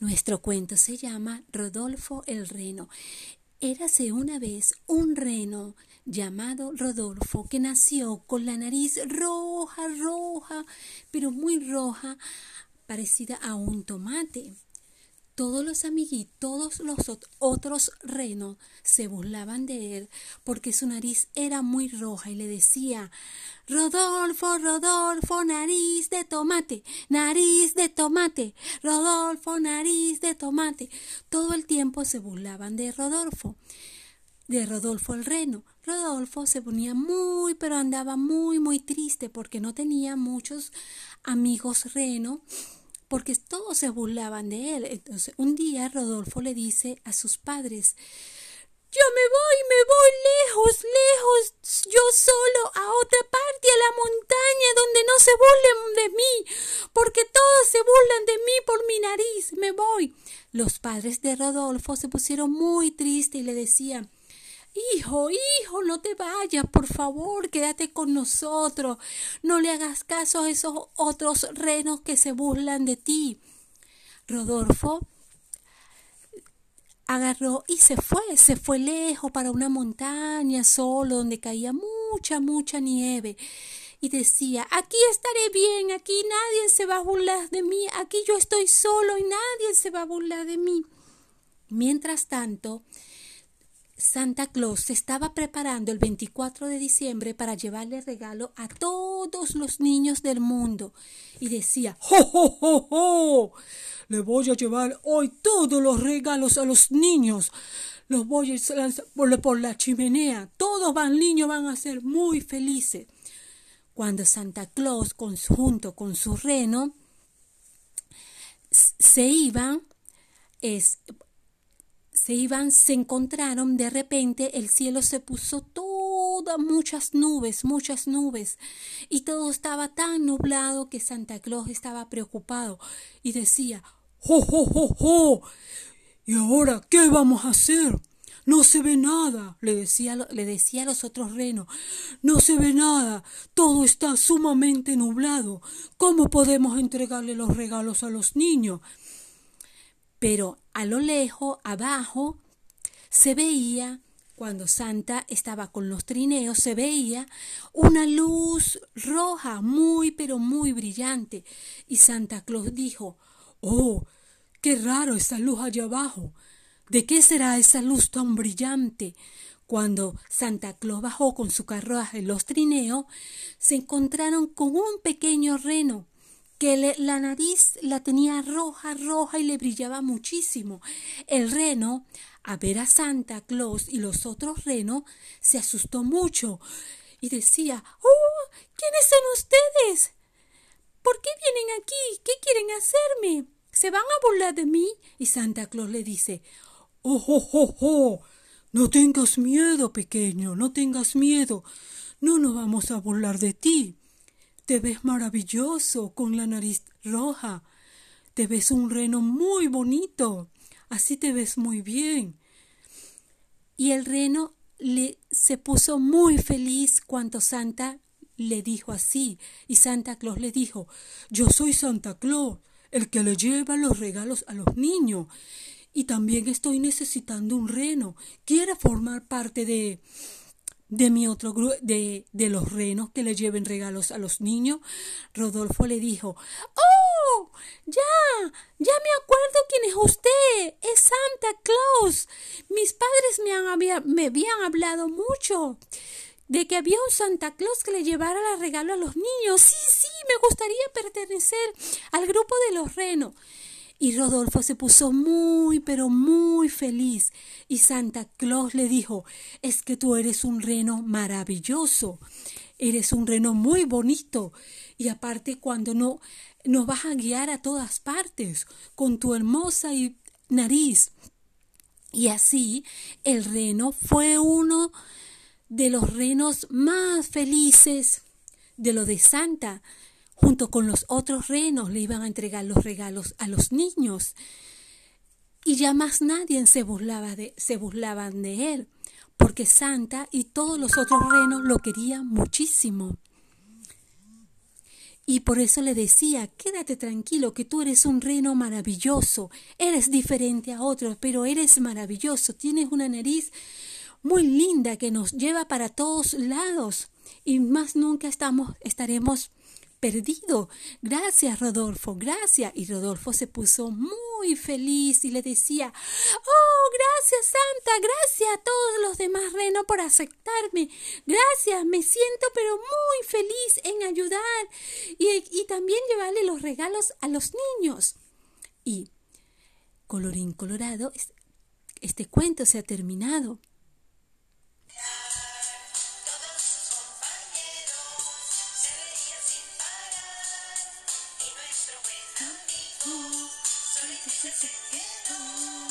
Nuestro cuento se llama Rodolfo el Reno. Érase una vez un reno llamado Rodolfo que nació con la nariz roja, roja, pero muy roja, parecida a un tomate. Todos los amiguitos, todos los otros renos se burlaban de él porque su nariz era muy roja y le decía Rodolfo, Rodolfo, nariz de tomate, nariz de tomate, Rodolfo, nariz de tomate. Todo el tiempo se burlaban de Rodolfo, de Rodolfo el reno. Rodolfo se ponía muy, pero andaba muy, muy triste porque no tenía muchos amigos reno porque todos se burlaban de él. Entonces, un día Rodolfo le dice a sus padres, yo me voy, me voy lejos, lejos, yo solo a otra parte, a la montaña, donde no se burlen de mí, porque todos se burlan de mí por mi nariz, me voy. Los padres de Rodolfo se pusieron muy tristes y le decían, Hijo, hijo, no te vayas, por favor, quédate con nosotros. No le hagas caso a esos otros renos que se burlan de ti. Rodolfo agarró y se fue, se fue lejos para una montaña solo donde caía mucha, mucha nieve. Y decía, aquí estaré bien, aquí nadie se va a burlar de mí, aquí yo estoy solo y nadie se va a burlar de mí. Mientras tanto, Santa Claus se estaba preparando el 24 de diciembre para llevarle regalo a todos los niños del mundo y decía ¡Jo, jo, jo, jo! Le voy a llevar hoy todos los regalos a los niños. Los voy a lanzar por la chimenea. Todos van niños van a ser muy felices. Cuando Santa Claus, junto con su reno, se iban, es, se iban, se encontraron, de repente el cielo se puso todas muchas nubes, muchas nubes, y todo estaba tan nublado que Santa Claus estaba preocupado y decía, ¡Jo, jo, jo, jo! ¿Y ahora qué vamos a hacer? No se ve nada, le decía, le decía a los otros renos. No se ve nada. Todo está sumamente nublado. ¿Cómo podemos entregarle los regalos a los niños? Pero a lo lejos, abajo, se veía, cuando Santa estaba con los trineos, se veía una luz roja, muy, pero muy brillante. Y Santa Claus dijo, Oh, qué raro esa luz allá abajo. ¿De qué será esa luz tan brillante? Cuando Santa Claus bajó con su carruaje los trineos, se encontraron con un pequeño reno que la nariz la tenía roja, roja y le brillaba muchísimo. El reno, a ver a Santa Claus y los otros renos, se asustó mucho y decía Oh, ¿quiénes son ustedes? ¿Por qué vienen aquí? ¿Qué quieren hacerme? ¿Se van a burlar de mí? Y Santa Claus le dice Oh, oh, oh, oh. No tengas miedo, pequeño, no tengas miedo. No nos vamos a burlar de ti. Te ves maravilloso con la nariz roja. Te ves un reno muy bonito. Así te ves muy bien. Y el reno le, se puso muy feliz cuando Santa le dijo así. Y Santa Claus le dijo, yo soy Santa Claus, el que le lleva los regalos a los niños. Y también estoy necesitando un reno. ¿Quiere formar parte de, de mi otro grupo, de, de los renos que le lleven regalos a los niños, Rodolfo le dijo, ¡Oh! Ya, ya me acuerdo quién es usted, es Santa Claus. Mis padres me, han, me habían hablado mucho de que había un Santa Claus que le llevara el regalo a los niños. Sí, sí, me gustaría pertenecer al grupo de los renos. Y Rodolfo se puso muy, pero muy feliz. Y Santa Claus le dijo, es que tú eres un reno maravilloso, eres un reno muy bonito. Y aparte cuando no nos vas a guiar a todas partes con tu hermosa nariz. Y así el reno fue uno de los renos más felices de lo de Santa junto con los otros renos le iban a entregar los regalos a los niños. Y ya más nadie se, burlaba de, se burlaban de él, porque Santa y todos los otros renos lo querían muchísimo. Y por eso le decía, quédate tranquilo, que tú eres un reno maravilloso, eres diferente a otros, pero eres maravilloso, tienes una nariz muy linda que nos lleva para todos lados y más nunca estamos, estaremos perdido. Gracias, Rodolfo, gracias. Y Rodolfo se puso muy feliz y le decía, oh, gracias, Santa, gracias a todos los demás renos por aceptarme. Gracias, me siento pero muy feliz en ayudar y, y también llevarle los regalos a los niños. Y, colorín colorado, este cuento se ha terminado. Pero